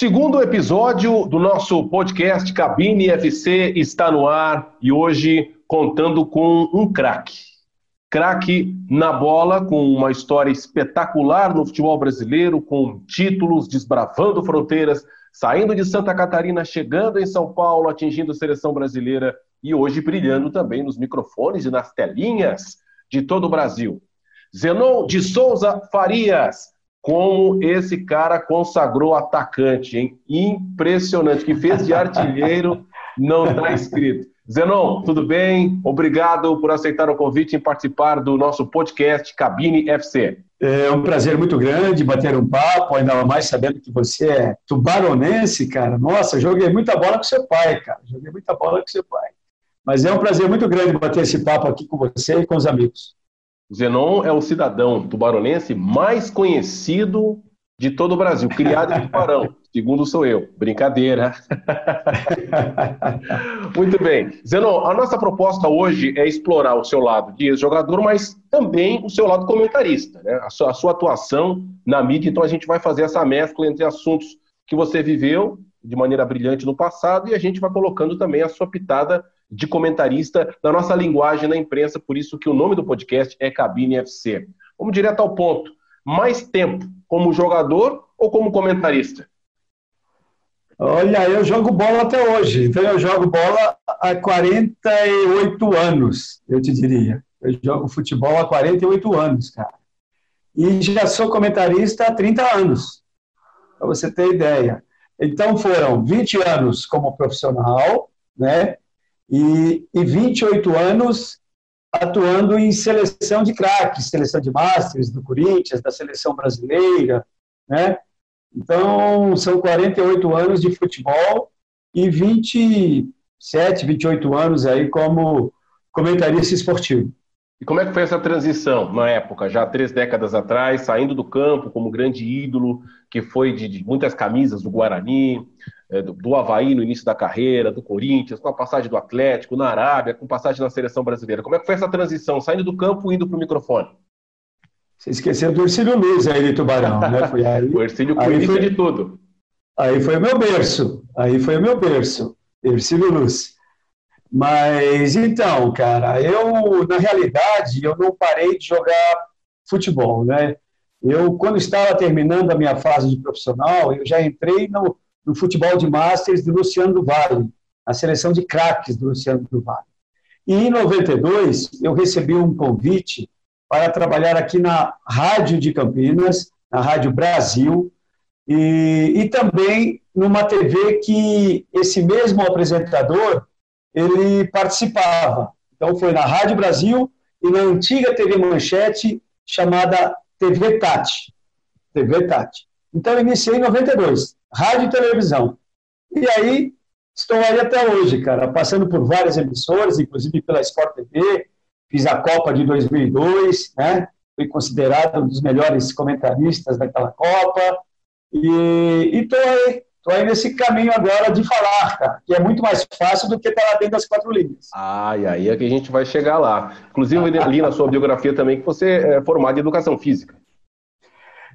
Segundo episódio do nosso podcast Cabine FC está no ar e hoje contando com um craque. Craque na bola, com uma história espetacular no futebol brasileiro, com títulos, desbravando fronteiras, saindo de Santa Catarina, chegando em São Paulo, atingindo a seleção brasileira e hoje brilhando também nos microfones e nas telinhas de todo o Brasil. Zenon de Souza Farias, como esse cara consagrou atacante, hein? Impressionante, que fez de artilheiro, não está escrito. Zenon, tudo bem? Obrigado por aceitar o convite em participar do nosso podcast Cabine FC. É um prazer muito grande bater um papo, ainda mais sabendo que você é tubaronense, cara. Nossa, joguei muita bola com seu pai, cara. Joguei muita bola com seu pai. Mas é um prazer muito grande bater esse papo aqui com você e com os amigos. Zenon é o cidadão tubaronense mais conhecido de todo o Brasil, criado em Tubarão, segundo sou eu. Brincadeira. Muito bem. Zenon, a nossa proposta hoje é explorar o seu lado de ex-jogador, mas também o seu lado comentarista, né? a, sua, a sua atuação na mídia. Então a gente vai fazer essa mescla entre assuntos que você viveu de maneira brilhante no passado e a gente vai colocando também a sua pitada de comentarista na nossa linguagem na imprensa, por isso que o nome do podcast é Cabine FC. Vamos direto ao ponto. Mais tempo como jogador ou como comentarista? Olha, eu jogo bola até hoje. Então eu jogo bola há 48 anos, eu te diria. Eu jogo futebol há 48 anos, cara. E já sou comentarista há 30 anos, para você ter ideia. Então foram 20 anos como profissional, né? E, e 28 anos atuando em seleção de craques, seleção de Masters do Corinthians, da seleção brasileira, né? Então, são 48 anos de futebol e 27, 28 anos aí como comentarista esportivo. E como é que foi essa transição na época, já três décadas atrás, saindo do campo como grande ídolo, que foi de, de muitas camisas do Guarani, é, do, do Havaí no início da carreira, do Corinthians, com a passagem do Atlético, na Arábia, com passagem na seleção brasileira. Como é que foi essa transição, saindo do campo e indo para o microfone? Você esqueceu do Ercílio Luz aí de Tubarão, né? Foi aí, o aí foi, de tudo. Aí foi o meu berço, aí foi o meu berço, Ercílio Luz. Mas então, cara, eu, na realidade, eu não parei de jogar futebol, né? Eu, quando estava terminando a minha fase de profissional, eu já entrei no, no futebol de Masters de Luciano do Vale, a seleção de craques do Luciano do Vale. E em 92, eu recebi um convite para trabalhar aqui na Rádio de Campinas, na Rádio Brasil, e, e também numa TV que esse mesmo apresentador ele participava. Então foi na Rádio Brasil e na antiga TV Manchete chamada TV Tati. TV Tati. Então eu iniciei em 92 rádio e televisão. E aí, estou aí até hoje, cara, passando por várias emissoras, inclusive pela Sport TV, fiz a Copa de 2002, né? Fui considerado um dos melhores comentaristas daquela Copa. E estou aí, estou aí nesse caminho agora de falar, cara, que é muito mais fácil do que estar lá dentro das quatro linhas. Ah, e aí é que a gente vai chegar lá. Inclusive, ali na sua biografia também, que você é formado em Educação Física.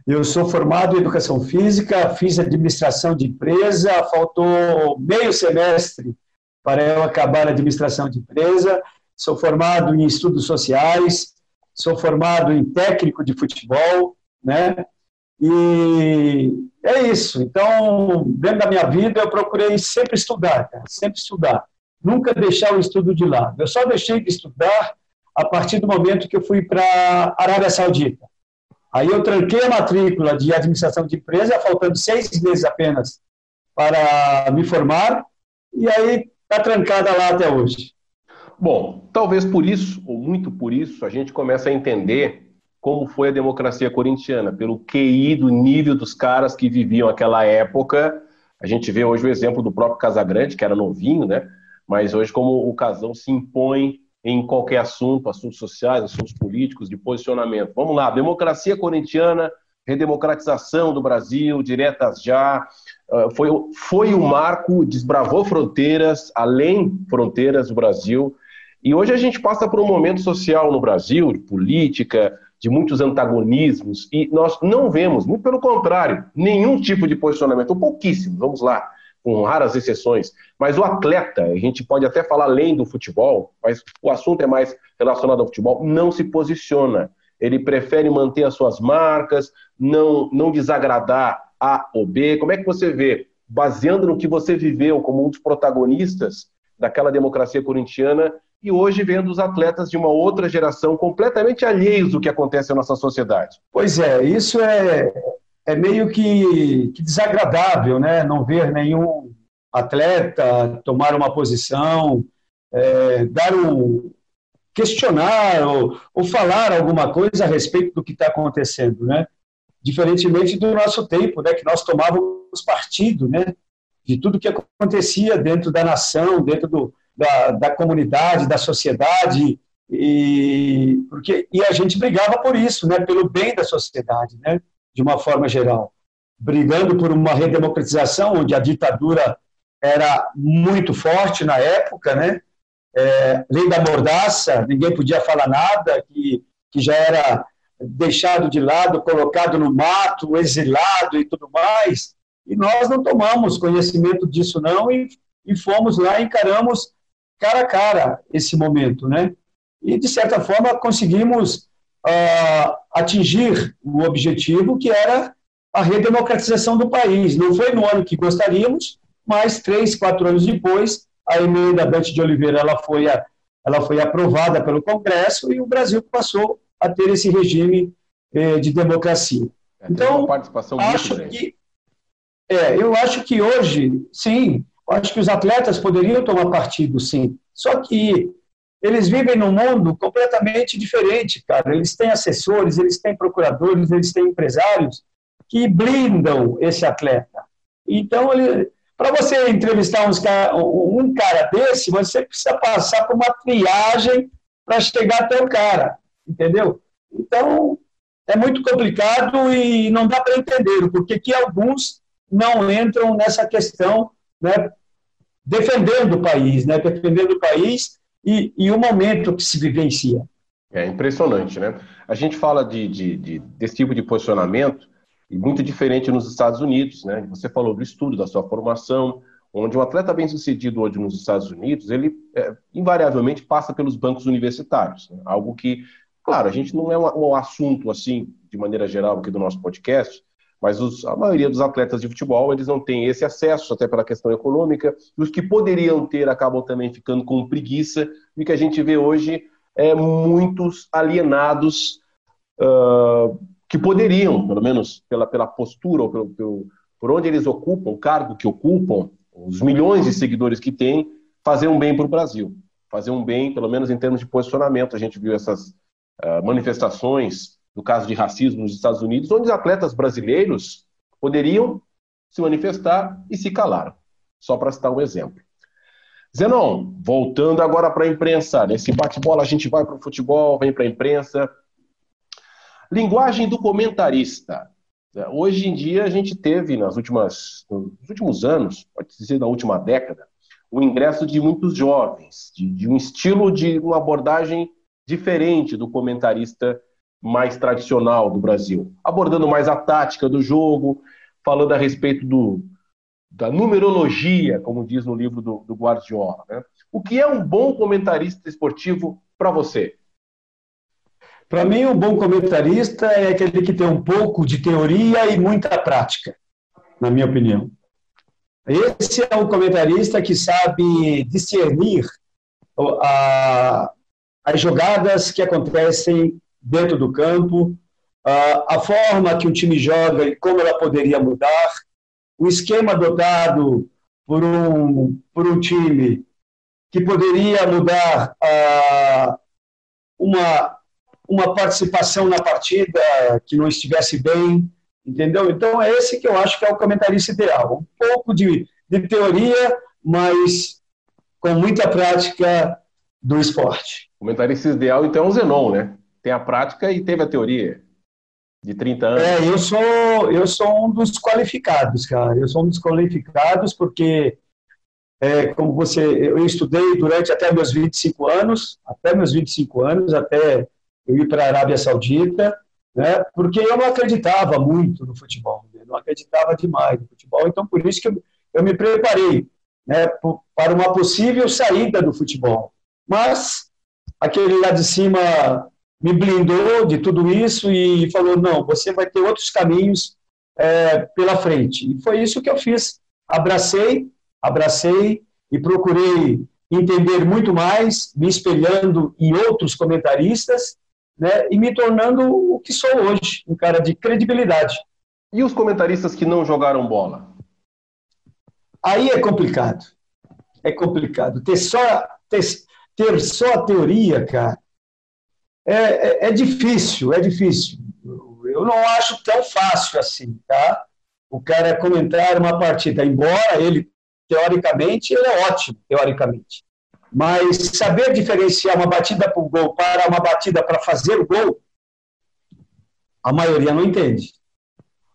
Eu sou formado em educação física, fiz administração de empresa, faltou meio semestre para eu acabar a administração de empresa. Sou formado em estudos sociais, sou formado em técnico de futebol, né? E é isso. Então, dentro da minha vida, eu procurei sempre estudar, cara, sempre estudar. Nunca deixar o estudo de lado. Eu só deixei de estudar a partir do momento que eu fui para a Arábia Saudita. Aí eu tranquei a matrícula de administração de empresa, faltando seis meses apenas para me formar, e aí está trancada lá até hoje. Bom, talvez por isso, ou muito por isso, a gente começa a entender como foi a democracia corintiana, pelo QI do nível dos caras que viviam aquela época. A gente vê hoje o exemplo do próprio Casagrande, que era novinho, né? Mas hoje como o Casão se impõe em qualquer assunto, assuntos sociais, assuntos políticos, de posicionamento. Vamos lá, democracia corintiana, redemocratização do Brasil, diretas já, ah, foi, foi o marco, desbravou fronteiras, além fronteiras do Brasil, e hoje a gente passa por um momento social no Brasil, de política, de muitos antagonismos, e nós não vemos, muito pelo contrário, nenhum tipo de posicionamento, ou pouquíssimo, vamos lá, com raras exceções. Mas o atleta, a gente pode até falar além do futebol, mas o assunto é mais relacionado ao futebol, não se posiciona. Ele prefere manter as suas marcas, não, não desagradar A ou B. Como é que você vê, baseando no que você viveu como um dos protagonistas daquela democracia corintiana, e hoje vendo os atletas de uma outra geração completamente alheios do que acontece na nossa sociedade? Pois é, isso é, é meio que, que desagradável, né? Não ver nenhum atleta tomar uma posição, é, dar um questionar ou, ou, falar alguma coisa a respeito do que está acontecendo, né? Diferentemente do nosso tempo, né? Que nós tomávamos partido, né? De tudo que acontecia dentro da nação, dentro do, da, da comunidade, da sociedade, e porque e a gente brigava por isso, né? Pelo bem da sociedade, né? De uma forma geral, brigando por uma redemocratização, onde a ditadura era muito forte na época, né? É, lei da mordaça, ninguém podia falar nada, que, que já era deixado de lado, colocado no mato, exilado e tudo mais. E nós não tomamos conhecimento disso não e, e fomos lá e encaramos cara a cara esse momento, né? E de certa forma conseguimos uh, atingir o objetivo que era a redemocratização do país. Não foi no ano que gostaríamos, mas três, quatro anos depois, a emenda Bete de Oliveira ela foi, a, ela foi aprovada pelo Congresso e o Brasil passou a ter esse regime eh, de democracia. É, então, acho que é, eu acho que hoje, sim, acho que os atletas poderiam tomar partido, sim. Só que eles vivem num mundo completamente diferente, cara. Eles têm assessores, eles têm procuradores, eles têm empresários que blindam esse atleta. Então, para você entrevistar uns, um cara desse, você precisa passar por uma triagem para chegar até o cara, entendeu? Então, é muito complicado e não dá para entender o porquê que alguns não entram nessa questão, né, defendendo o país, né, defendendo o país e, e o momento que se vivencia. É impressionante, né? A gente fala de, de, de, desse tipo de posicionamento e muito diferente nos Estados Unidos, né? Você falou do estudo, da sua formação, onde um atleta bem sucedido hoje nos Estados Unidos, ele é, invariavelmente passa pelos bancos universitários, né? algo que, claro, a gente não é um, um, assunto assim, de maneira geral, aqui do nosso podcast, mas os, a maioria dos atletas de futebol, eles não têm esse acesso, até pela questão econômica, e os que poderiam ter acabam também ficando com preguiça, e o que a gente vê hoje é muitos alienados uh, que poderiam, pelo menos pela, pela postura ou pelo, pelo, por onde eles ocupam, o cargo que ocupam, os milhões de seguidores que têm, fazer um bem para o Brasil. Fazer um bem, pelo menos em termos de posicionamento. A gente viu essas uh, manifestações do caso de racismo nos Estados Unidos, onde os atletas brasileiros poderiam se manifestar e se calaram. Só para citar um exemplo. Zenon, voltando agora para a imprensa. Nesse bate-bola a gente vai para o futebol, vem para a imprensa. Linguagem do comentarista. Hoje em dia a gente teve, nas últimas, nos últimos anos, pode dizer na última década, o ingresso de muitos jovens, de, de um estilo de uma abordagem diferente do comentarista mais tradicional do Brasil, abordando mais a tática do jogo, falando a respeito do, da numerologia, como diz no livro do, do Guardiola. Né? O que é um bom comentarista esportivo para você? Para mim, um bom comentarista é aquele que tem um pouco de teoria e muita prática, na minha opinião. Esse é o comentarista que sabe discernir a, as jogadas que acontecem dentro do campo, a forma que o time joga e como ela poderia mudar, o esquema adotado por um, por um time que poderia mudar uma, uma participação na partida que não estivesse bem, entendeu? Então, é esse que eu acho que é o comentarista ideal. Um pouco de, de teoria, mas com muita prática do esporte. O comentarista ideal, então, é o Zenon, né? Tem a prática e teve a teoria de 30 anos. É, eu sou, eu sou um dos qualificados, cara. Eu sou um dos qualificados porque, é, como você, eu estudei durante até meus 25 anos, até meus 25 anos, até eu ir para a Arábia Saudita, né, porque eu não acreditava muito no futebol, né, não acreditava demais no futebol, então por isso que eu, eu me preparei né, para uma possível saída do futebol. Mas aquele lá de cima me blindou de tudo isso e falou: não, você vai ter outros caminhos é, pela frente. E foi isso que eu fiz. Abracei, abracei e procurei entender muito mais, me espelhando em outros comentaristas, né, e me tornando o que sou hoje, um cara de credibilidade. E os comentaristas que não jogaram bola? Aí é complicado. É complicado. Ter só, ter, ter só a teoria, cara, é, é, é difícil, é difícil. Eu não acho tão fácil assim, tá? O cara comentar uma partida, embora ele, teoricamente, ele é ótimo, teoricamente. Mas saber diferenciar uma batida para o gol para uma batida para fazer o gol, a maioria não entende.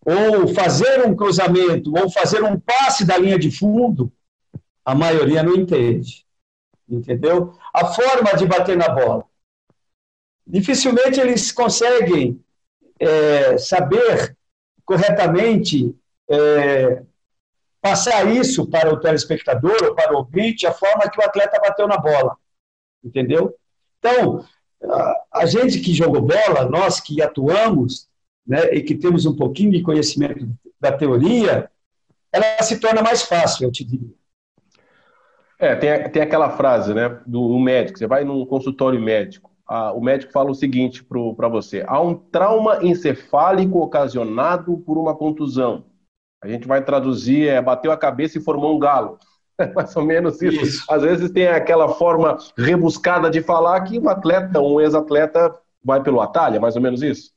Ou fazer um cruzamento, ou fazer um passe da linha de fundo, a maioria não entende. Entendeu? A forma de bater na bola. Dificilmente eles conseguem é, saber corretamente é, passar isso para o telespectador ou para o ouvinte, a forma que o atleta bateu na bola. Entendeu? Então, a, gente que jogou bola, nós que atuamos, né, e que temos um pouquinho de conhecimento da teoria, ela se torna mais fácil, eu te diria. É, tem, tem aquela frase, né, do médico, você vai num consultório médico, a, o médico fala o seguinte para você, há um trauma encefálico ocasionado por uma contusão. A gente vai traduzir, é, bateu a cabeça e formou um galo. É mais ou menos isso. isso. Às vezes tem aquela forma rebuscada de falar que um atleta, um ex-atleta, vai pelo atalho, é mais ou menos isso?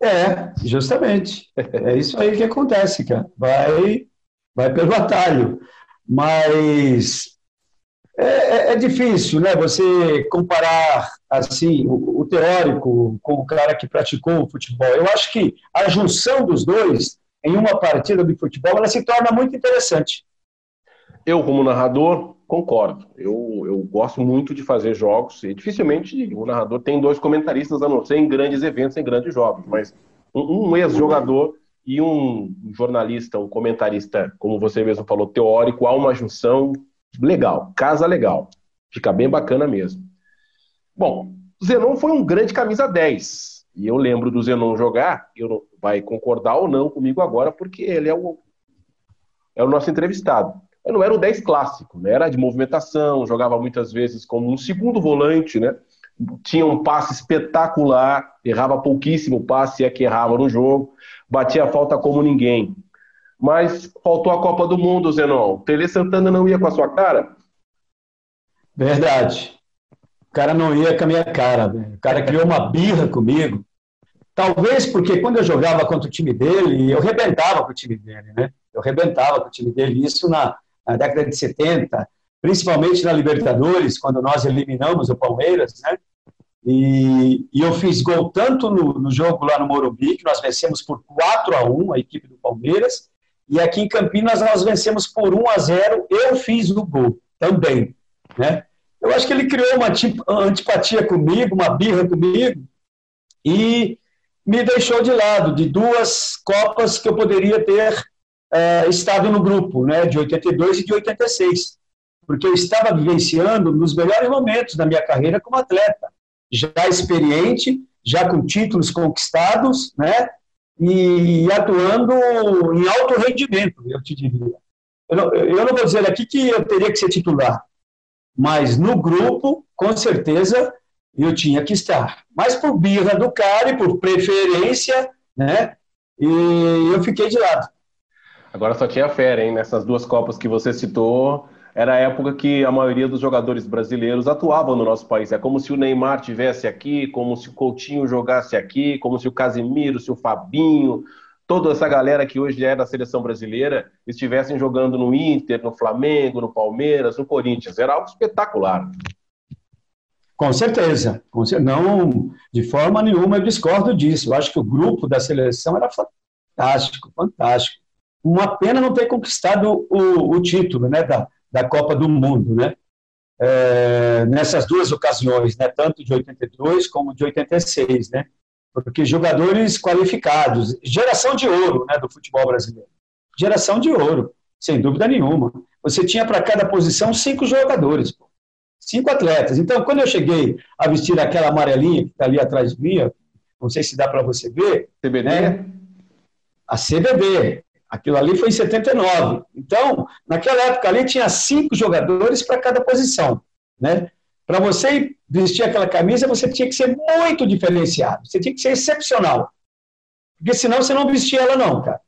É, justamente. É isso aí que acontece, cara. Vai, vai pelo atalho. Mas é, é, é, difícil, né? Você comparar assim o, o, teórico com o cara que praticou o futebol. Eu acho que a junção dos dois em uma partida de futebol ela se torna muito interessante. Eu, como narrador, concordo. Eu, eu gosto muito de fazer jogos e dificilmente o narrador tem dois comentaristas, a não ser em grandes eventos, em grandes jogos. Mas um, um ex-jogador e um jornalista, um comentarista, como você mesmo falou, teórico, há uma junção legal, casa legal. Fica bem bacana mesmo. Bom, Zenon foi um grande camisa 10. E eu lembro do Zenon jogar, eu vai concordar ou não comigo agora, porque ele é o, é o nosso entrevistado. Eu não era o 10 clássico, né? era de movimentação, jogava muitas vezes como um segundo volante, né? tinha um passe espetacular, errava pouquíssimo passe, é que errava no jogo, batia a falta como ninguém. Mas faltou a Copa do Mundo, Zenon. Tele Santana não ia com a sua cara? Verdade. O cara não ia com a minha cara, velho. O cara criou uma birra comigo. Talvez porque quando eu jogava contra o time dele, eu rebentava com o time dele, né? Eu rebentava com o time dele. Isso na, na década de 70, principalmente na Libertadores, quando nós eliminamos o Palmeiras, né? E, e, eu fiz gol tanto no, no, jogo lá no Morumbi, que nós vencemos por 4 a 1 a equipe do Palmeiras, e aqui em Campinas nós vencemos por 1 a 0 eu fiz o gol também, né? Eu acho que ele criou uma antipatia comigo, uma birra comigo, e me deixou de lado de duas Copas que eu poderia ter é, estado no grupo, né, de 82 e de 86, porque eu estava vivenciando nos melhores momentos da minha carreira como atleta já experiente, já com títulos conquistados, né? E atuando em alto rendimento, eu te diria. Eu não, eu não vou dizer aqui que eu teria que ser titular, mas no grupo, com certeza, eu tinha que estar. Mas por birra do cara e por preferência, né? E eu fiquei de lado. Agora só tinha fera, hein? Nessas duas Copas que você citou, era a época que a maioria dos jogadores brasileiros atuavam no nosso país. É como se o Neymar tivesse aqui, como se o Coutinho jogasse aqui, como se o Casemiro, se o Fabinho, toda essa galera que hoje é da seleção brasileira estivessem jogando no Inter, no Flamengo, no Palmeiras, no Corinthians. Era algo espetacular. Com certeza. Não, de forma nenhuma eu discordo disso. Eu acho que o grupo da seleção era fantástico, fantástico. Uma pena não ter conquistado o, o título né, da, da Copa do Mundo, né? é, nessas duas ocasiões, né, tanto de 82 como de 86, né, porque jogadores qualificados, geração de ouro né, do futebol brasileiro, geração de ouro, sem dúvida nenhuma. Você tinha para cada posição cinco jogadores, pô. cinco atletas. Então, quando eu cheguei a vestir aquela amarelinha que está ali atrás de mim, não sei se dá para você ver. CBD? Né? A CBD. Aquilo ali foi em 79. Então, naquela época ali tinha cinco jogadores para cada posição, né? Para você vestir aquela camisa, você tinha que ser muito diferenciado. Você tinha que ser excepcional. Porque senão você não vestia ela não, cara.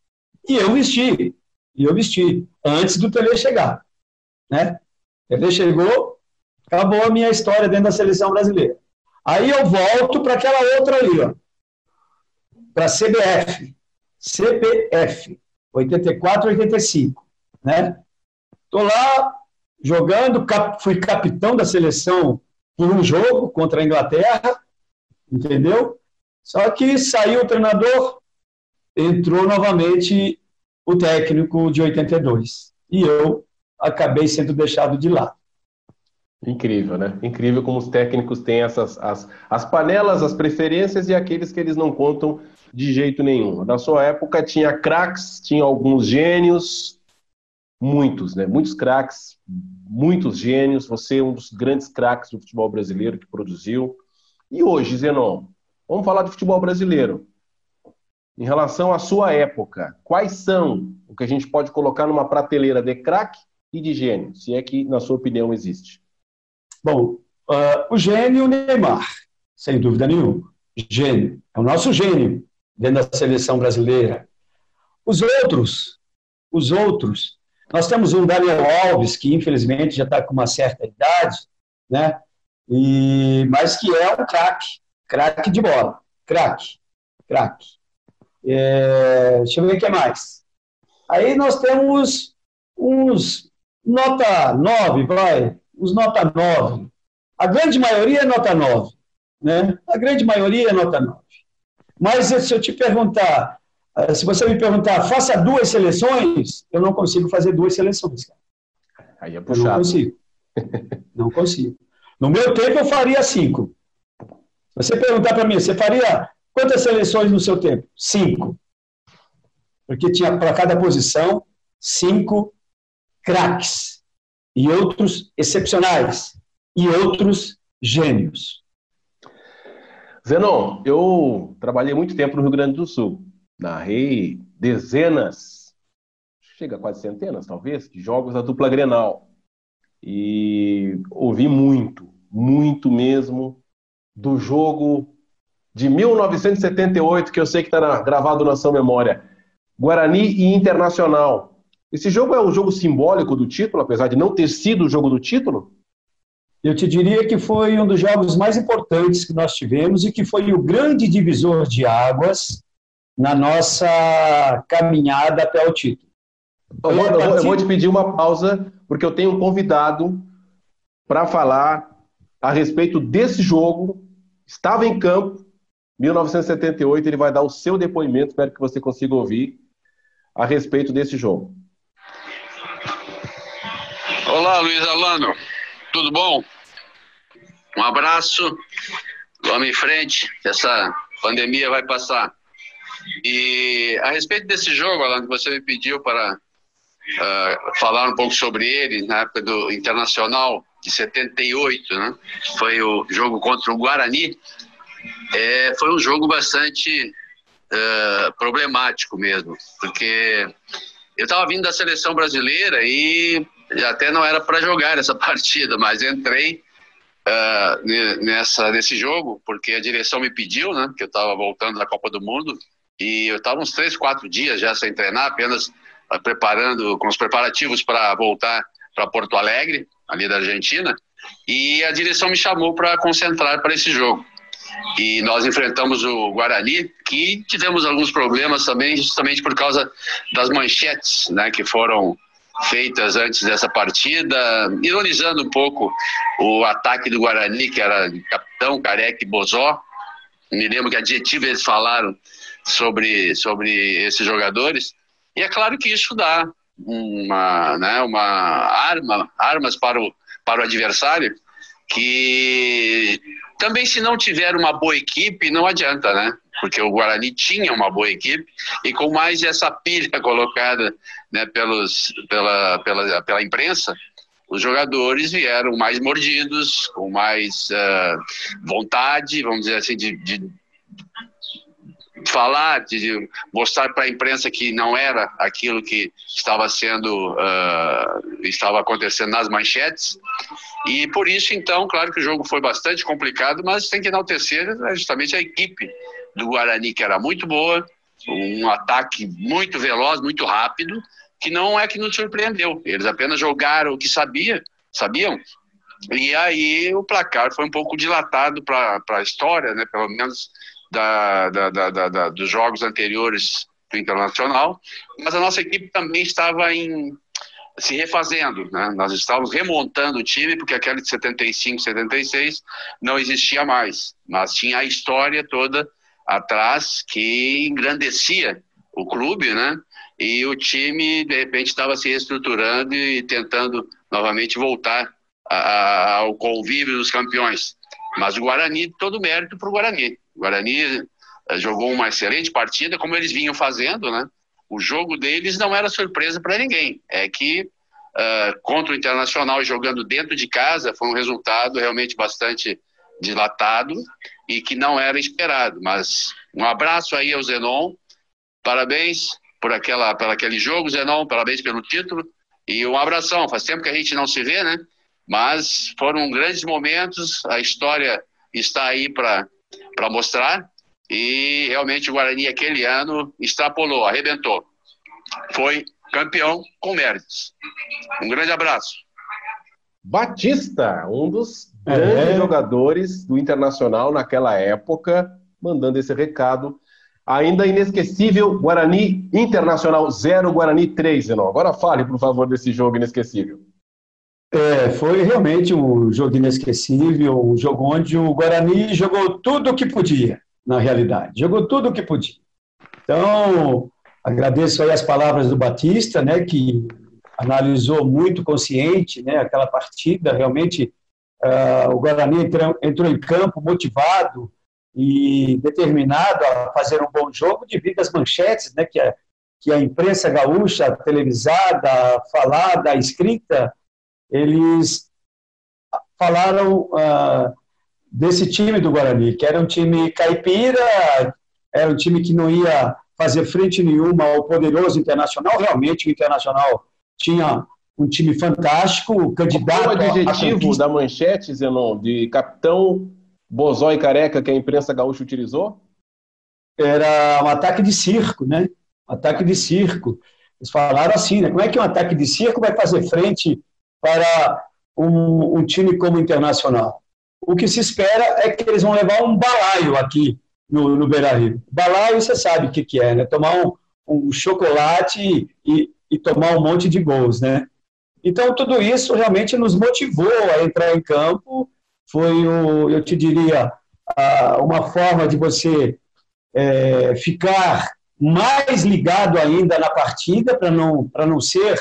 E eu vesti. E eu vesti antes do Tele chegar, né? O Tele chegou, acabou a minha história dentro da seleção brasileira. Aí eu volto para aquela outra ali, ó. Para CBF. CBF. 84, 85, né? Tô lá jogando, cap, fui capitão da seleção por um jogo contra a Inglaterra, entendeu? Só que saiu o treinador, entrou novamente o técnico de 82 e eu acabei sendo deixado de lado. Incrível, né? Incrível como os técnicos têm essas as, as panelas, as preferências e aqueles que eles não contam de jeito nenhum. Na sua época tinha craques, tinha alguns gênios, muitos, né? Muitos craques, muitos gênios. Você é um dos grandes craques do futebol brasileiro que produziu. E hoje, Zenon, vamos falar de futebol brasileiro. Em relação à sua época, quais são o que a gente pode colocar numa prateleira de craque e de gênio, se é que, na sua opinião, existe? Bom, uh, o gênio Neymar, sem dúvida nenhuma. Gênio. É o nosso gênio dentro da seleção brasileira. Os outros, os outros, nós temos um Daniel Alves, que infelizmente já está com uma certa idade, né? E, mas que é um craque, craque de bola, craque, craque. É, deixa eu ver o que mais. Aí nós temos uns nota 9, vai, uns nota 9. A grande maioria é nota 9, né? A grande maioria é nota 9. Mas se eu te perguntar, eh, se você me perguntar, faça duas seleções, eu não consigo fazer duas seleções. Aí é puxado. Eu não consigo. não consigo. No meu tempo, eu faria cinco. Se você perguntar para mim, você faria quantas seleções no seu tempo? Cinco. Porque tinha para cada posição cinco craques e outros excepcionais e outros gênios. Zenon, eu trabalhei muito tempo no Rio Grande do Sul. Narrei dezenas, chega a quase centenas, talvez, de jogos da dupla Grenal. E ouvi muito, muito mesmo, do jogo de 1978, que eu sei que está gravado na sua memória. Guarani e Internacional. Esse jogo é um jogo simbólico do título, apesar de não ter sido o jogo do título? Eu te diria que foi um dos jogos mais importantes que nós tivemos e que foi o grande divisor de águas na nossa caminhada até o título. Eu eu vou, te pedir uma pausa, porque eu tenho um convidado para falar a respeito desse jogo. Estava em campo, 1978, ele vai dar o seu depoimento, espero que você consiga ouvir, a respeito desse jogo. Olá, Luiz Alano. Tudo bom? Um abraço, vamos em frente, essa pandemia vai passar. E a respeito desse jogo, Alan, que você me pediu para uh, falar um pouco sobre ele, na época do Internacional de 78, né? foi o jogo contra o Guarani, é, foi um jogo bastante uh, problemático mesmo, porque eu estava vindo da seleção brasileira e até não era para jogar essa partida, mas entrei uh, nessa, nesse jogo, porque a direção me pediu, né, que eu estava voltando da Copa do Mundo, e eu estava uns três, quatro dias já sem treinar, apenas uh, preparando, com os preparativos para voltar para Porto Alegre, ali da Argentina, e a direção me chamou para concentrar para esse jogo. E nós enfrentamos o Guarani, que tivemos alguns problemas também, justamente por causa das manchetes, né, que foram feitas antes dessa partida, ironizando um pouco o ataque do Guarani, que era Capitão, Careca e Bozó. Me lembro que adjetivo eles falaram sobre, sobre esses jogadores. E é claro que isso dá uma, né, uma arma, armas para o, para o adversário que também se não tiver uma boa equipe, não adianta, né? Porque o Guarani tinha uma boa equipe e com mais essa pilha colocada né, pelos, pela, pela, pela imprensa, os jogadores vieram mais mordidos, com mais uh, vontade, vamos dizer assim, de, de falar, de mostrar para a imprensa que não era aquilo que estava sendo, uh, estava acontecendo nas manchetes. E por isso, então, claro que o jogo foi bastante complicado, mas tem que enaltecer né, justamente a equipe do Guarani, que era muito boa, um ataque muito veloz, muito rápido, que não é que nos surpreendeu. Eles apenas jogaram o que sabia, sabiam. E aí o placar foi um pouco dilatado para a história, né, pelo menos da, da, da, da, dos jogos anteriores do Internacional, mas a nossa equipe também estava em, se refazendo, né? nós estávamos remontando o time, porque aquele de 75, 76 não existia mais, mas tinha a história toda atrás que engrandecia o clube, né? E o time, de repente, estava se reestruturando e tentando novamente voltar a, a, ao convívio dos campeões. Mas o Guarani, todo mérito para o Guarani. O Guarani eh, jogou uma excelente partida, como eles vinham fazendo, né? O jogo deles não era surpresa para ninguém. É que uh, contra o Internacional jogando dentro de casa foi um resultado realmente bastante dilatado e que não era esperado. Mas um abraço aí ao Zenon, parabéns por, aquela, por aquele jogo, Zenon, parabéns pelo título e um abração. Faz tempo que a gente não se vê, né? Mas foram grandes momentos, a história está aí para mostrar e realmente o Guarani aquele ano extrapolou, arrebentou. Foi campeão com méritos. Um grande abraço. Batista, um dos grandes é. jogadores do Internacional naquela época, mandando esse recado. Ainda inesquecível, Guarani Internacional 0, Guarani 3, Zenon. Agora fale, por favor, desse jogo inesquecível. É, foi realmente um jogo inesquecível, um jogo onde o Guarani jogou tudo o que podia, na realidade. Jogou tudo o que podia. Então, agradeço aí as palavras do Batista, né, que analisou muito consciente né, aquela partida. Realmente, uh, o Guarani entrou, entrou em campo motivado e determinado a fazer um bom jogo devido às manchetes né, que, a, que a imprensa gaúcha, televisada, falada, escrita, eles falaram uh, desse time do Guarani, que era um time caipira, era um time que não ia fazer frente nenhuma ao poderoso Internacional. Realmente, o Internacional tinha um time fantástico, candidato. Qual o adjetivo da manchete, Zenon, de capitão Bozói Careca que a imprensa gaúcha utilizou? Era um ataque de circo, né? Um ataque de circo. Eles falaram assim, né? Como é que um ataque de circo vai fazer frente para um, um time como o Internacional. O que se espera é que eles vão levar um balaio aqui no, no Beira-Rio. Balaio, você sabe o que, que é, né? Tomar um, um chocolate e, e tomar um monte de gols, né? Então, tudo isso realmente nos motivou a entrar em campo. Foi, o, eu te diria, uma forma de você é, ficar mais ligado ainda na partida, para não, não ser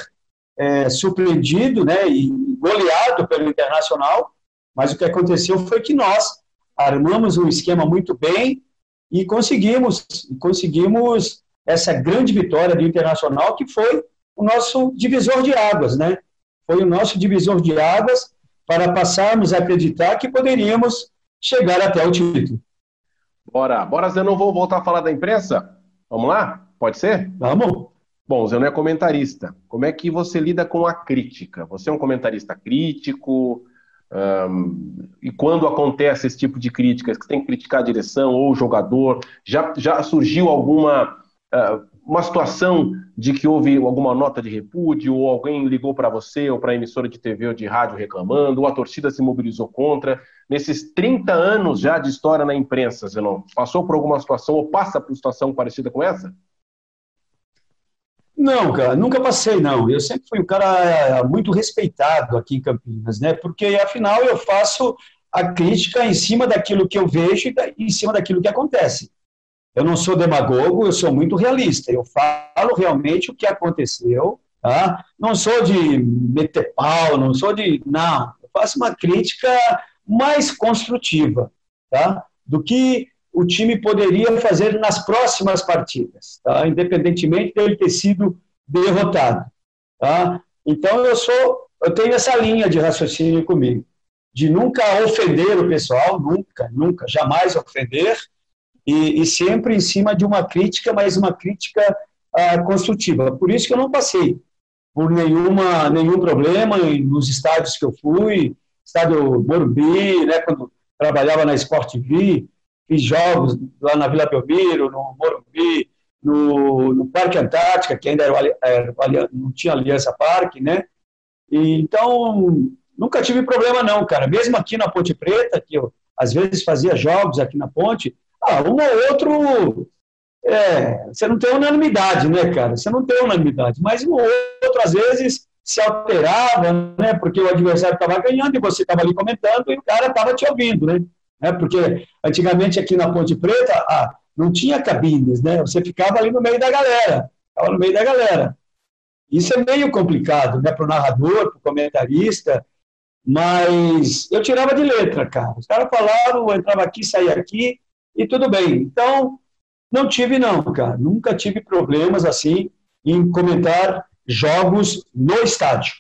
é, surpreendido né, e goleado pelo Internacional, mas o que aconteceu foi que nós armamos um esquema muito bem e conseguimos, conseguimos essa grande vitória do Internacional, que foi o nosso divisor de águas, né? Foi o nosso divisor de águas para passarmos a acreditar que poderíamos chegar até o título. Bora, bora, Zé, não vou voltar a falar da imprensa? Vamos lá? Pode ser? Vamos. Bom, você não é comentarista. Como é que você lida com a crítica? Você é um comentarista crítico? Um, e quando acontece esse tipo de críticas, que tem que criticar a direção ou o jogador, já, já surgiu alguma uh, uma situação de que houve alguma nota de repúdio, ou alguém ligou para você, ou para a emissora de TV ou de rádio reclamando, ou a torcida se mobilizou contra? Nesses 30 anos já de história na imprensa, Zenon, passou por alguma situação ou passa por situação parecida com essa? Não, cara, nunca passei, não. Eu sempre fui um cara eh, muito respeitado aqui em Campinas, né? Porque, afinal, eu faço a crítica em cima daquilo que eu vejo e em cima daquilo que acontece. Eu não sou demagogo, eu sou muito realista. Eu falo realmente o que aconteceu, tá? Não sou de meter pau, não sou de... Não, eu faço uma crítica mais construtiva, tá? Do que o time poderia fazer nas próximas partidas, tá? Independentemente dele ter sido derrotado, tá? Então eu sou, eu tenho essa linha de raciocínio comigo, de nunca ofender o pessoal, nunca, nunca, jamais ofender, e, e sempre em cima de uma crítica, mas uma crítica ah, construtiva. Por isso que eu não passei por nenhuma, nenhum problema nos estádios que eu fui, estádio Morumbi, né, quando trabalhava na Sport TV, fiz jogos lá na Vila Belmiro, no Morumbi, no, no Parque Antártica, que ainda era, era, não tinha Aliança Parque, né? E, então, nunca tive problema não, cara. Mesmo aqui na Ponte Preta, que eu às vezes fazia jogos aqui na Ponte, ah, um ou outro é, você não tem unanimidade, né, cara? Você não tem unanimidade. Mas um outro, às vezes, se alterava, né? Porque o adversário estava ganhando e você estava ali comentando e o cara estava te ouvindo, né? É, porque antigamente aqui na Ponte Preta ah, não tinha cabines, né? Você ficava ali no meio da galera, ficava no meio da galera. Isso é meio complicado, né? Para o narrador, para o comentarista, mas eu tirava de letra, cara. Os caras falavam, entrava aqui, saía aqui e tudo bem. Então não tive, não, cara. Nunca tive problemas assim em comentar jogos no estádio.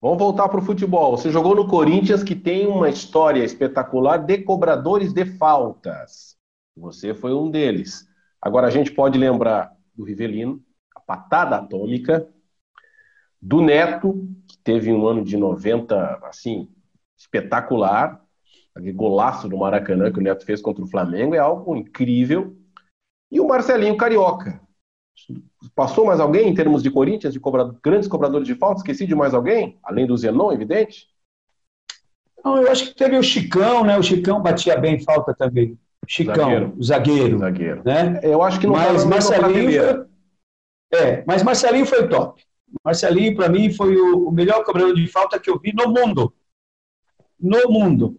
Vamos voltar para o futebol. Você jogou no Corinthians, que tem uma história espetacular de cobradores de faltas. Você foi um deles. Agora a gente pode lembrar do Rivelino, a patada atômica, do Neto, que teve um ano de 90, assim, espetacular. Aquele golaço do Maracanã que o Neto fez contra o Flamengo é algo incrível. E o Marcelinho Carioca. Passou mais alguém em termos de Corinthians, de cobrador, grandes cobradores de falta? Esqueci de mais alguém? Além do Zenon, evidente? Não, eu acho que teve o Chicão, né? O Chicão batia bem falta também. Chicão, zagueiro. o zagueiro. zagueiro. Né? Eu acho que não mas Marcelinho foi... É, mas Marcelinho foi top. Marcelinho, para mim, foi o, melhor cobrador de falta que eu vi no mundo. No mundo,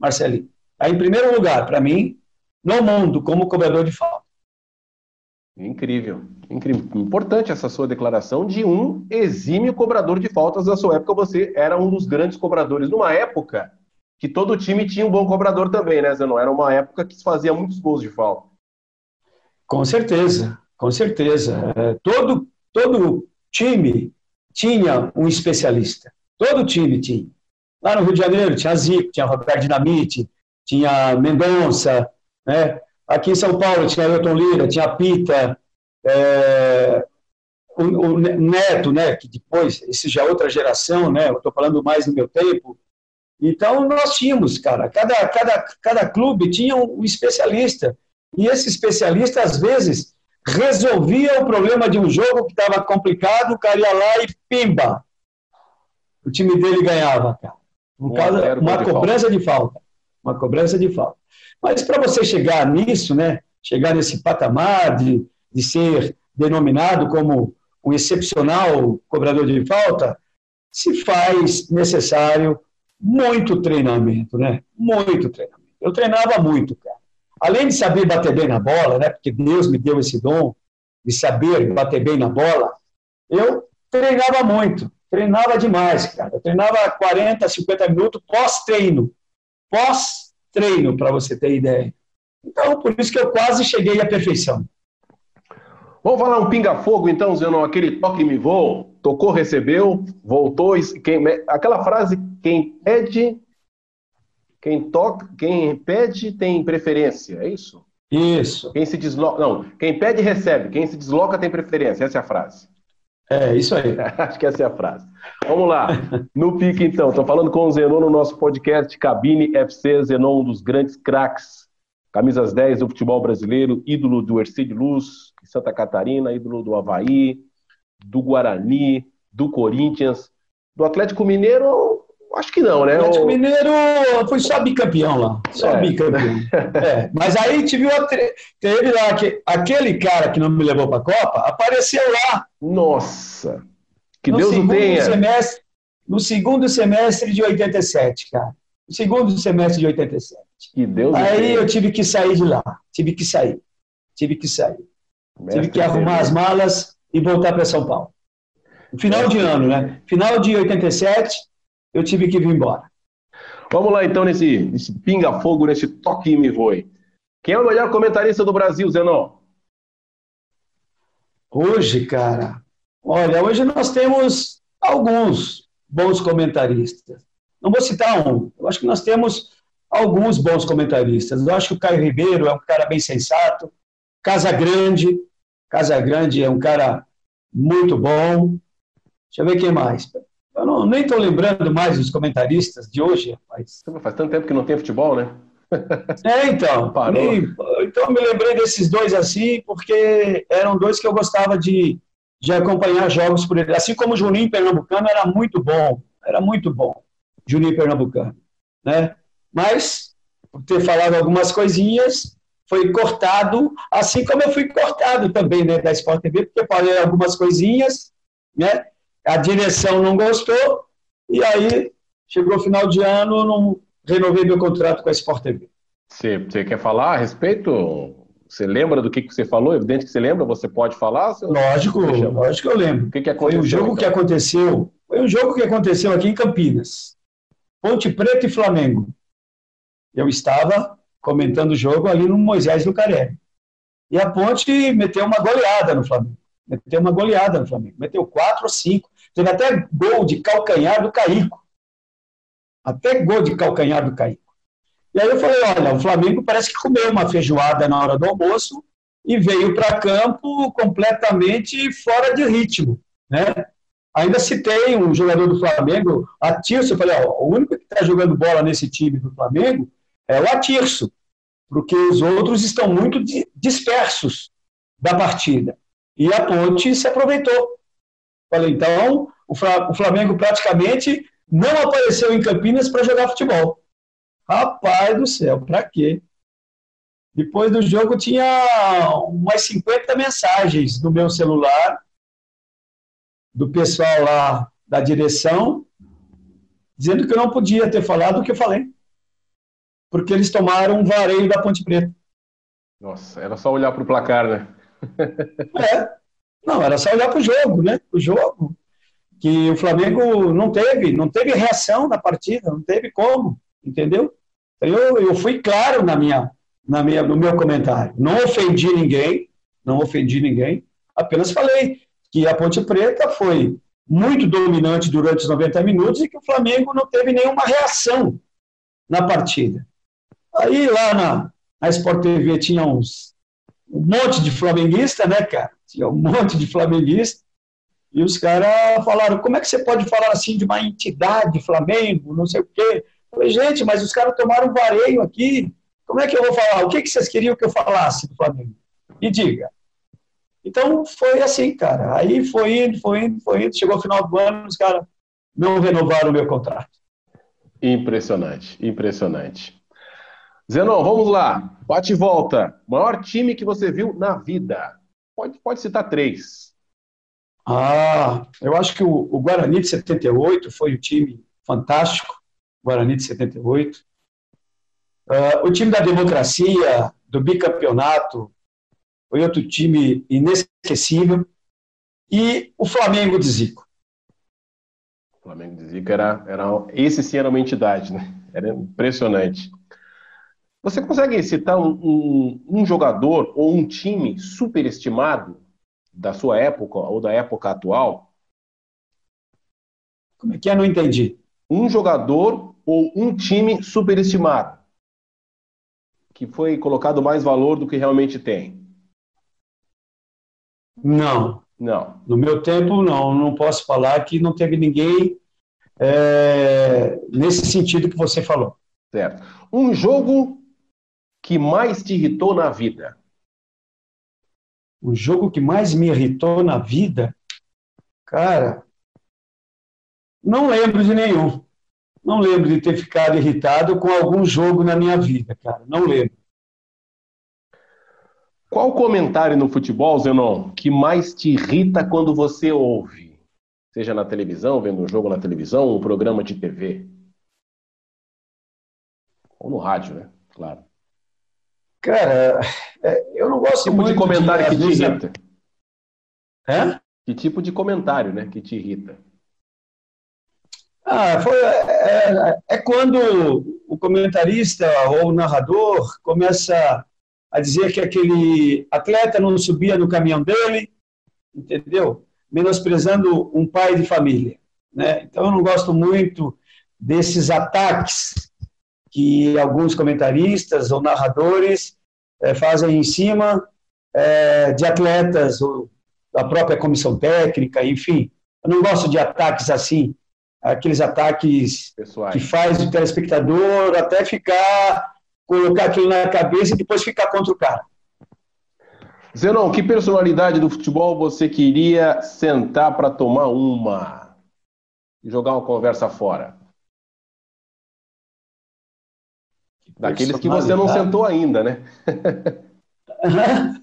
Marcelinho. Aí, em primeiro lugar, para mim, no mundo, como cobrador de falta. Incrível, incrível. Importante essa sua declaração de um exímio cobrador de faltas da sua época. Você era um dos grandes cobradores numa época que todo time tinha um bom cobrador também, né, Zenon? Era uma época que se fazia muitos gols de falta. Com certeza, com certeza. É, todo, todo time tinha um especialista. Todo time tinha. Lá no Rio de Janeiro tinha Zico, tinha Roberto Dinamite, tinha Mendonça, né? Aqui em São Paulo tinha Ailton Lira, tinha Pita, é, o, o, Neto, né, que depois, esse já é outra geração, né, eu estou falando mais no meu tempo. Então, nós tínhamos, cara, cada, cada, cada clube tinha um especialista. E esse especialista, às vezes, resolvia o problema de um jogo que estava complicado, o cara ia lá e pimba! O time dele ganhava, cara. Por causa, uma cobrança de falta. Uma cobrança de falta. Mas para você chegar nisso, né, chegar nesse patamar de, de ser denominado como um excepcional cobrador de falta, se faz necessário muito treinamento, né? Muito treinamento. Eu treinava muito, cara. Além de saber bater bem na bola, né? Porque Deus me deu esse dom de saber bater bem na bola, eu treinava muito. Treinava demais, cara. Eu treinava 40, 50 minutos pós-treino. Pós treino, para você ter ideia. Então, por isso que eu quase cheguei à perfeição. Vamos falar um pinga-fogo, então, Zenon, aquele toque me voou, tocou, recebeu, voltou, quem, aquela frase, quem pede, quem toca, quem pede tem preferência, é isso? Isso. Quem se desloca, não, quem pede recebe, quem se desloca tem preferência, essa é a frase. É, isso aí. Acho que essa é a frase. Vamos lá. No pique, então. Estou falando com o Zenon no nosso podcast Cabine FC. Zenon, um dos grandes craques. Camisas 10 do futebol brasileiro, ídolo do Ercílio Luz, Santa Catarina, ídolo do Havaí, do Guarani, do Corinthians, do Atlético Mineiro, acho que não, né? O Atlético Mineiro foi só bicampeão lá. Só é. bicampeão. é. Mas aí teve, teve lá aquele cara que não me levou para a Copa, apareceu lá. Nossa! Que no Deus o tenha. Semestre, no segundo semestre de 87, cara. No segundo semestre de 87. Que Deus Aí eu tive que sair de lá. Tive que sair. Tive que sair. Mestre tive que arrumar as malas e voltar para São Paulo. Final de ano, né? Final de 87, eu tive que vir embora. Vamos lá então nesse, nesse pinga-fogo, nesse toque e me voe. Quem é o melhor comentarista do Brasil, Zenon? Hoje, cara, olha, hoje nós temos alguns bons comentaristas. Não vou citar um, eu acho que nós temos alguns bons comentaristas. Eu acho que o Caio Ribeiro é um cara bem sensato, Casa Grande, Casa Grande é um cara muito bom. Deixa eu ver quem mais. Eu não, nem estou lembrando mais dos comentaristas de hoje, rapaz. Faz tanto tempo que não tem futebol, né? É, então. Parou. então eu me lembrei desses dois assim, porque eram dois que eu gostava de, de acompanhar jogos por ele. Assim como o Juninho Pernambucano era muito bom, era muito bom, Juninho Pernambucano, né? Mas, por ter falado algumas coisinhas, foi cortado, assim como eu fui cortado também, né, da Sport TV, porque falei algumas coisinhas, né? A direção não gostou, e aí chegou o final de ano, não renovei meu contrato com a Sport TV. Você, você quer falar a respeito? Você lembra do que, que você falou? Evidente que você lembra, você pode falar? Você... Lógico, lógico que eu lembro. O que, que aconteceu? Foi um jogo então? que aconteceu. Foi um jogo que aconteceu aqui em Campinas. Ponte Preta e Flamengo. Eu estava comentando o jogo ali no Moisés Lucarelli. E a Ponte meteu uma goleada no Flamengo. Meteu uma goleada no Flamengo. Meteu quatro ou cinco. Teve até gol de calcanhar do Caico. Até gol de calcanhar do Caico. E aí eu falei, olha, o Flamengo parece que comeu uma feijoada na hora do almoço e veio para campo completamente fora de ritmo, né? Ainda citei um jogador do Flamengo, Atirso, eu falei, ó, o único que está jogando bola nesse time do Flamengo é o Atirso, porque os outros estão muito dispersos da partida. E a Ponte se aproveitou. Falei, então, o Flamengo praticamente não apareceu em Campinas para jogar futebol. Rapaz do céu, para quê? Depois do jogo tinha umas 50 mensagens no meu celular do pessoal lá da direção dizendo que eu não podia ter falado o que eu falei. Porque eles tomaram um vareio da Ponte Preta. Nossa, era só olhar para o placar, né? é. Não, era só olhar para o jogo, né? O jogo. Que o Flamengo não teve, não teve reação na partida, não teve como, entendeu? Eu, eu fui claro na minha, na minha, no meu comentário. Não ofendi ninguém, não ofendi ninguém, apenas falei que a Ponte Preta foi muito dominante durante os 90 minutos e que o Flamengo não teve nenhuma reação na partida. Aí lá na, na Sport TV tinha uns, um monte de flamenguista, né, cara? Tinha um monte de flamenguista. E os caras falaram: como é que você pode falar assim de uma entidade Flamengo, não sei o quê? falei, gente, mas os caras tomaram um vareio aqui. Como é que eu vou falar? O que, que vocês queriam que eu falasse do Flamengo? E diga. Então foi assim, cara. Aí foi indo, foi indo, foi indo. Chegou o final do ano, os caras não renovaram o meu contrato. Impressionante, impressionante. Zenon, vamos lá. Bate e volta. Maior time que você viu na vida? Pode, pode citar três. Ah, eu acho que o, o Guarani de 78 foi um time fantástico. Guarani de 78. Uh, ah, o time da democracia, do bicampeonato, foi outro time inesquecível. E o Flamengo de Zico. O Flamengo de Zico era, era. Esse sim era uma entidade, né? Era impressionante. Você consegue citar um, um, um jogador ou um time superestimado da sua época ou da época atual? Como é que é? Não entendi. Um jogador ou um time superestimado, que foi colocado mais valor do que realmente tem? Não. Não. No meu tempo, não. Não posso falar que não teve ninguém é, nesse sentido que você falou. Certo. Um jogo que mais te irritou na vida? O jogo que mais me irritou na vida? Cara, não lembro de nenhum. Não lembro de ter ficado irritado com algum jogo na minha vida, cara. Não lembro. Qual comentário no futebol, Zenon, que mais te irrita quando você ouve? Seja na televisão, vendo um jogo na televisão, um programa de TV. Ou no rádio, né? Claro. Cara, é, eu não gosto que tipo muito de comentário de, que te irrita. É? Que tipo de comentário, né, que te irrita? Ah, foi, é, é, quando o comentarista ou o narrador começa a dizer que aquele atleta não subia no caminhão dele, entendeu? Menosprezando um pai de família. Né? Então, eu não gosto muito desses ataques que alguns comentaristas ou narradores é, fazem em cima é, de atletas, ou da própria comissão técnica, enfim. Eu não gosto de ataques assim, aqueles ataques Pessoais. que faz o telespectador até ficar, colocar aquilo na cabeça e depois ficar contra o cara. Zenon, que personalidade do futebol você queria sentar para tomar uma e jogar uma conversa fora? Daqueles que você não sentou ainda, né?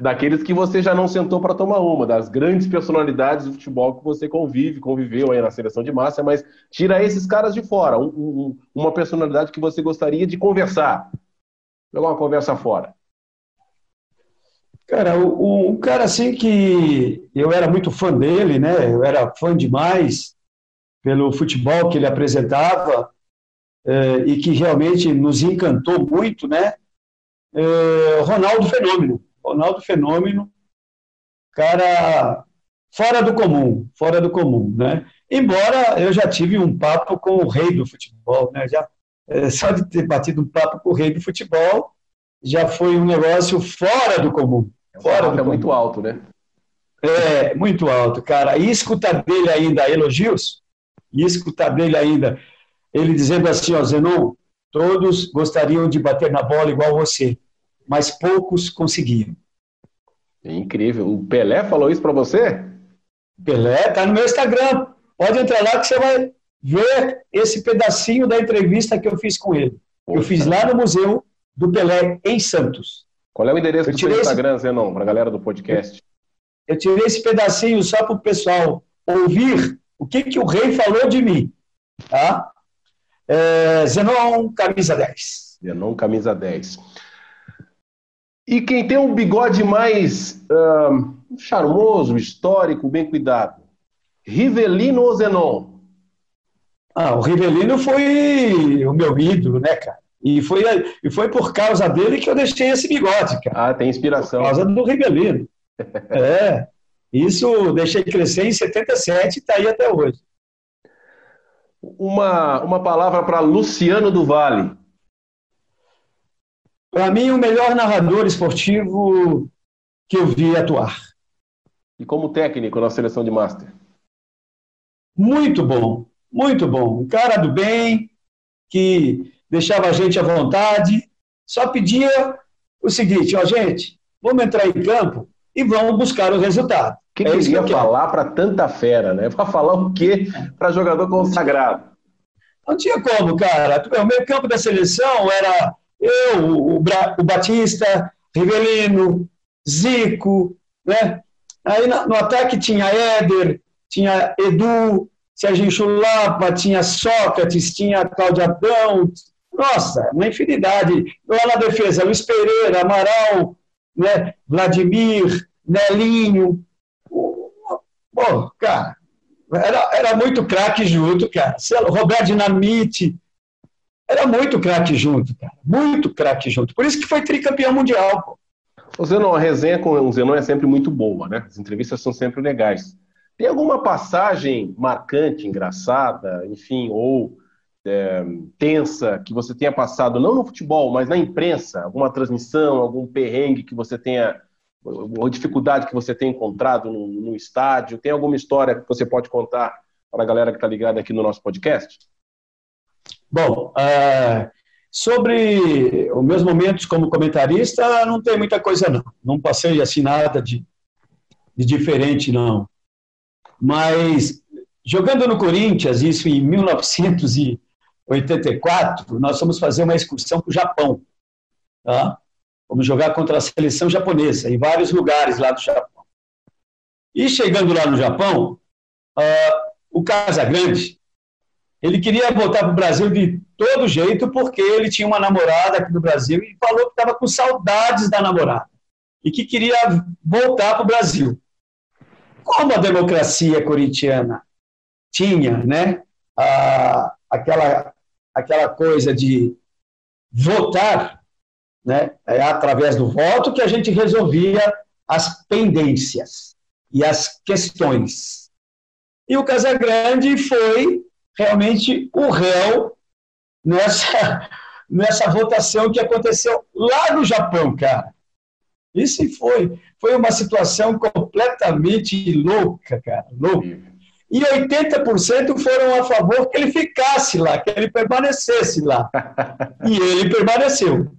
Daqueles que você já não sentou para tomar uma, das grandes personalidades do futebol que você convive, conviveu aí na seleção de massa, mas tira esses caras de fora, um, um, uma personalidade que você gostaria de conversar, jogar uma conversa fora. Cara, um cara assim que eu era muito fã dele, né? Eu era fã demais pelo futebol que ele apresentava é, e que realmente nos encantou muito, né? É, Ronaldo Fenômeno. Ronaldo Fenômeno, cara fora do comum, fora do comum, né? Embora eu já tive um papo com o rei do futebol, né? Já, é, só de ter batido um papo com o rei do futebol, já foi um negócio fora do comum. Fora do é comum. muito alto, né? É, muito alto, cara. E escutar dele ainda elogios, e escutar dele ainda ele dizendo assim, ó, Zenon, todos gostariam de bater na bola igual você, mas poucos conseguiram. É incrível. O Pelé falou isso para você? Pelé tá no meu Instagram. Pode entrar lá que você vai ver esse pedacinho da entrevista que eu fiz com ele. Poxa. Eu fiz lá no museu do Pelé em Santos. Qual é o endereço eu do seu Instagram, esse... Zenon, para a galera do podcast? Eu tirei esse pedacinho só para o pessoal ouvir o que, que o rei falou de mim. Tá? É, Zenon, camisa 10. Zenon, camisa 10. E quem tem um bigode mais uh, charmoso, histórico, bem cuidado? Rivelino ou Zenon? Ah, o Rivelino foi o meu ídolo, né, cara? E foi, e foi por causa dele que eu deixei esse bigode, cara. Ah, tem inspiração. Por causa do Rivelino. é. Isso deixei crescer em 77 e está aí até hoje. Uma, uma palavra para Luciano do Vale. Para mim, o melhor narrador esportivo que eu vi atuar. E como técnico na seleção de Master? Muito bom, muito bom. Um cara do bem, que deixava a gente à vontade, só pedia o seguinte: ó, gente, vamos entrar em campo e vamos buscar o resultado. Que é que ia falar para tanta fera, né? Para falar o quê para jogador consagrado? Não tinha como, cara. O meio campo da seleção era eu, o, o Batista, Rivelino, Zico, né? Aí no ataque tinha Éder, tinha Edu, Serginho Chulapa, tinha Sócrates, tinha Cláudio Adão, nossa, uma infinidade. Lá na defesa, Luiz Pereira, Amaral, né? Vladimir, Nelinho, Pô, cara, era, era muito craque junto, cara. Roberto Dinamite. Era muito craque junto, cara. Muito craque junto. Por isso que foi tricampeão mundial, pô. O Zenon, a resenha com o Zenon é sempre muito boa, né? As entrevistas são sempre legais. Tem alguma passagem marcante, engraçada, enfim, ou é, tensa que você tenha passado, não no futebol, mas na imprensa? Alguma transmissão, algum perrengue que você tenha a dificuldade que você tem encontrado no, no estádio? Tem alguma história que você pode contar para a galera que está ligada aqui no nosso podcast? Bom, uh, sobre os meus momentos como comentarista, não tem muita coisa não. Não passei assim nada de, de diferente, não. Mas jogando no Corinthians, isso em 1984, nós fomos fazer uma excursão para o Japão. Tá? Vamos jogar contra a seleção japonesa, em vários lugares lá do Japão. E chegando lá no Japão, uh, o Casagrande, ele queria voltar para o Brasil de todo jeito, porque ele tinha uma namorada aqui no Brasil e falou que estava com saudades da namorada e que queria voltar para o Brasil. Como a democracia corintiana tinha, né, a, aquela, aquela coisa de votar, né? É através do voto que a gente resolvia as pendências e as questões. E o Casagrande foi realmente o réu nessa, nessa votação que aconteceu lá no Japão, cara. Isso foi, foi uma situação completamente louca, cara, louca. E 80% foram a favor que ele ficasse lá, que ele permanecesse lá. e ele permaneceu.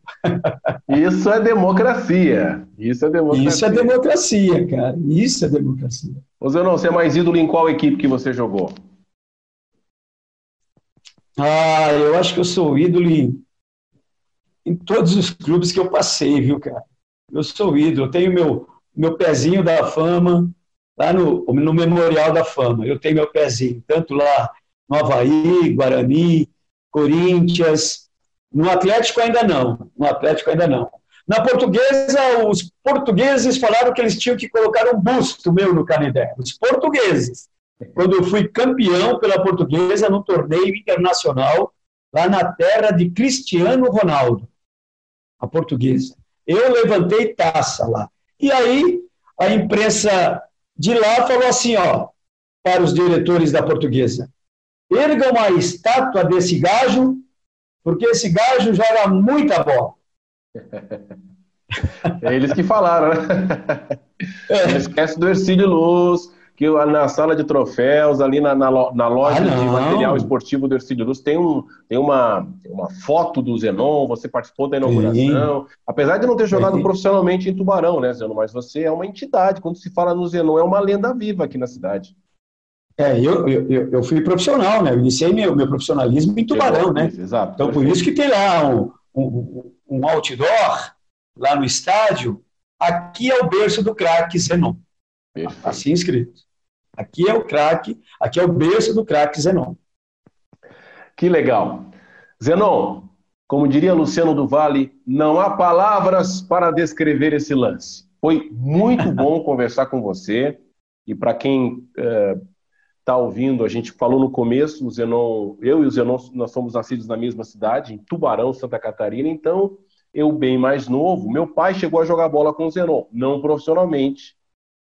Isso é democracia. Isso é democracia. Isso é democracia, cara. Isso é democracia. Ô Zenon, você é mais ídolo em qual equipe que você jogou? Ah, eu acho que eu sou ídolo em, em todos os clubes que eu passei, viu, cara? Eu sou ídolo. Eu tenho meu, meu pezinho da fama lá no, no Memorial da Fama. Eu tenho meu pezinho, tanto lá no Havaí, Guarani, Corinthians. No Atlético ainda não. No Atlético ainda não. Na portuguesa, os portugueses falaram que eles tinham que colocar um busto meu no Canidé. Os portugueses quando eu fui campeão pela portuguesa no torneio internacional, lá na terra de Cristiano Ronaldo, a portuguesa. Eu levantei taça lá. E aí, a imprensa de lá falou assim, ó, para os diretores da portuguesa, ergam uma estátua desse gajo, porque esse gajo joga muita bola. É eles que falaram, né? É. Não esquece do Ercílio Luz, que na sala de troféus, ali na, na, na loja ah, de material esportivo do Ercílio Luz, tem, um, tem uma, uma foto do Zenon, você participou da inauguração. Sim. Apesar de não ter jogado Sim. profissionalmente em Tubarão, né, Zenon? Mas você é uma entidade. Quando se fala no Zenon, é uma lenda viva aqui na cidade. É, eu, eu, eu fui profissional, né? Eu iniciei meu, meu profissionalismo em Tubarão, né? Exato. Então, por isso que tem lá um, um, um outdoor, lá no estádio, aqui é o berço do craque Zenon. Perfeito. Assim escrito. Aqui é o craque, aqui é o berço do craque Zenon. Que legal. Zenon, como diria Luciano do Vale, não há palavras para descrever esse lance. Foi muito bom conversar com você. E para quem está é, ouvindo, a gente falou no começo, o Zenon, eu e o Zenon, nós somos nascidos na mesma cidade, em Tubarão, Santa Catarina. Então, eu bem mais novo, meu pai chegou a jogar bola com o Zenon, não profissionalmente.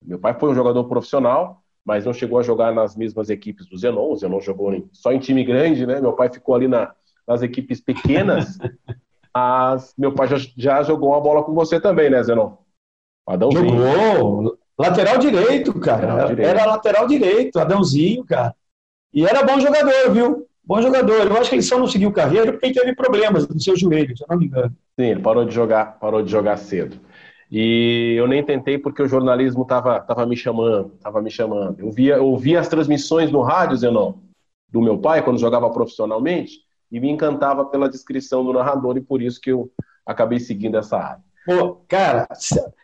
Meu pai foi um jogador profissional, mas não chegou a jogar nas mesmas equipes do Zenon. O Zenon jogou em, só em time grande, né? Meu pai ficou ali na, nas equipes pequenas. mas meu pai já, já, jogou uma bola com você também, né, Zenon? Adãozinho. Jogou. Lateral direito, cara. Lateral direito. Era lateral direito, Adãozinho, cara. E era bom jogador, viu? Bom jogador. Eu acho que ele só não seguiu carreira porque ele teve problemas no seu joelho, se eu não me engano. Sim, ele parou de jogar, parou de jogar cedo. E eu nem tentei porque o jornalismo estava tava me chamando, estava me chamando. Eu via, eu via as transmissões no rádio, Zenon, do meu pai, quando jogava profissionalmente, e me encantava pela descrição do narrador, e por isso que eu acabei seguindo essa área. Pô, cara,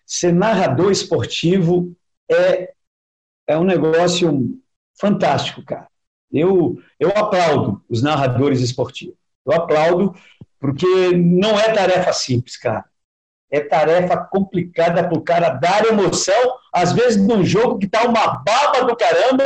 ser narrador esportivo é, é um negócio fantástico, cara. Eu, eu aplaudo os narradores esportivos. Eu aplaudo porque não é tarefa simples, cara é tarefa complicada para o cara dar emoção, às vezes num jogo que está uma baba do caramba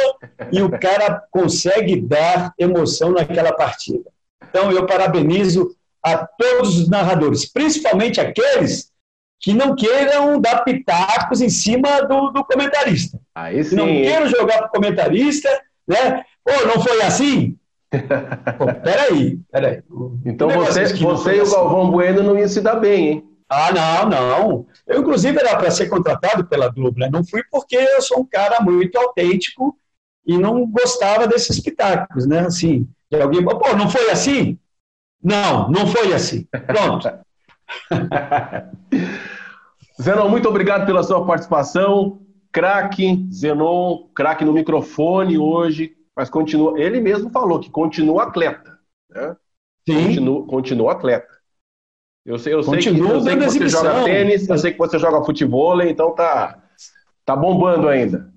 e o cara consegue dar emoção naquela partida. Então eu parabenizo a todos os narradores, principalmente aqueles que não queiram dar pitacos em cima do, do comentarista. Aí sim. Não queiram jogar para o comentarista, né? Pô, não foi assim? Pô, peraí, peraí. Então você, você e o assim. Galvão Bueno não iam se dar bem, hein? Ah, não, não. Eu, inclusive, era para ser contratado pela Globo, né? Não fui porque eu sou um cara muito autêntico e não gostava desses pitacos, né? Assim, de alguém, pô, não foi assim? Não, não foi assim. Pronto. Zenon, muito obrigado pela sua participação. Craque, Zenon, craque no microfone hoje, mas continua. Ele mesmo falou que continua atleta. Né? Sim. Continua, continua atleta. Eu sei, eu sei que, eu sei que você joga tênis, eu sei que você joga futebol, então tá, tá bombando ainda.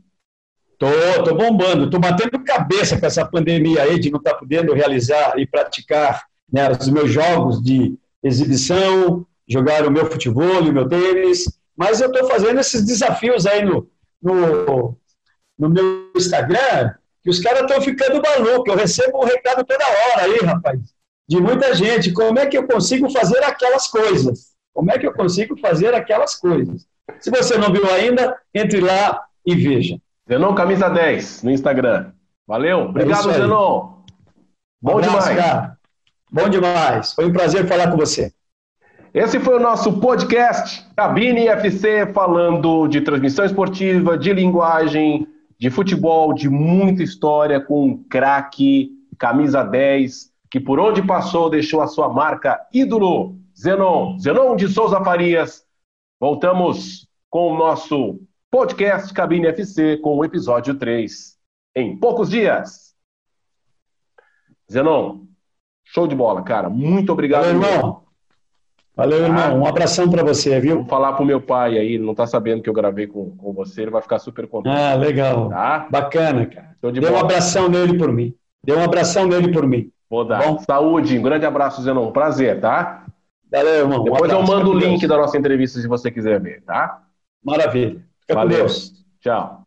Tô, tô bombando, tô batendo cabeça com essa pandemia aí de não estar tá podendo realizar e praticar né, os meus jogos de exibição, jogar o meu futebol, o meu tênis, mas eu estou fazendo esses desafios aí no, no, no meu Instagram, que os caras estão ficando malucos. Eu recebo um recado toda hora aí, rapaz, de muita gente. Como é que eu consigo fazer aquelas coisas? Como é que eu consigo fazer aquelas coisas? Se você não viu ainda, entre lá e veja. Zenon Camisa 10 no Instagram. Valeu. Obrigado, é Zenon. Bom abraço, demais. Cara. Bom demais. Foi um prazer falar com você. Esse foi o nosso podcast Cabine FC falando de transmissão esportiva, de linguagem, de futebol, de muita história com um craque, camisa 10, que por onde passou deixou a sua marca ídolo, Zenon, Zenon de Souza Farias. Voltamos com o nosso podcast Cabine FC com o episódio 3 em poucos dias. Zenon, show de bola, cara. Muito obrigado. Valeu, irmão. Valeu, irmão. Ah, um abração para você, viu? Vou falar pro meu pai aí, ele não tá sabendo que eu gravei com, com você, ele vai ficar super contente. Ah, legal. Tá? Bacana, cara. Dê bola. um abração nele por mim. Dê um abração nele por mim. Vou dar. Bom? Saúde, um grande abraço, Zenon. Prazer, tá? Valeu, irmão. Depois um eu mando o link Deus. da nossa entrevista se você quiser ver, tá? Maravilha. Fica Valeu. com Deus. Tchau.